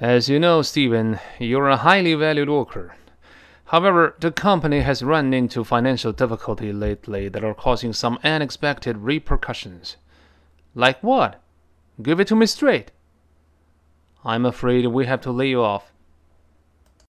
As you know, Steven, you're a highly valued worker. However, the company has run into financial difficulty lately that are causing some unexpected repercussions. Like what? Give it to me straight. I'm afraid we have to lay you off.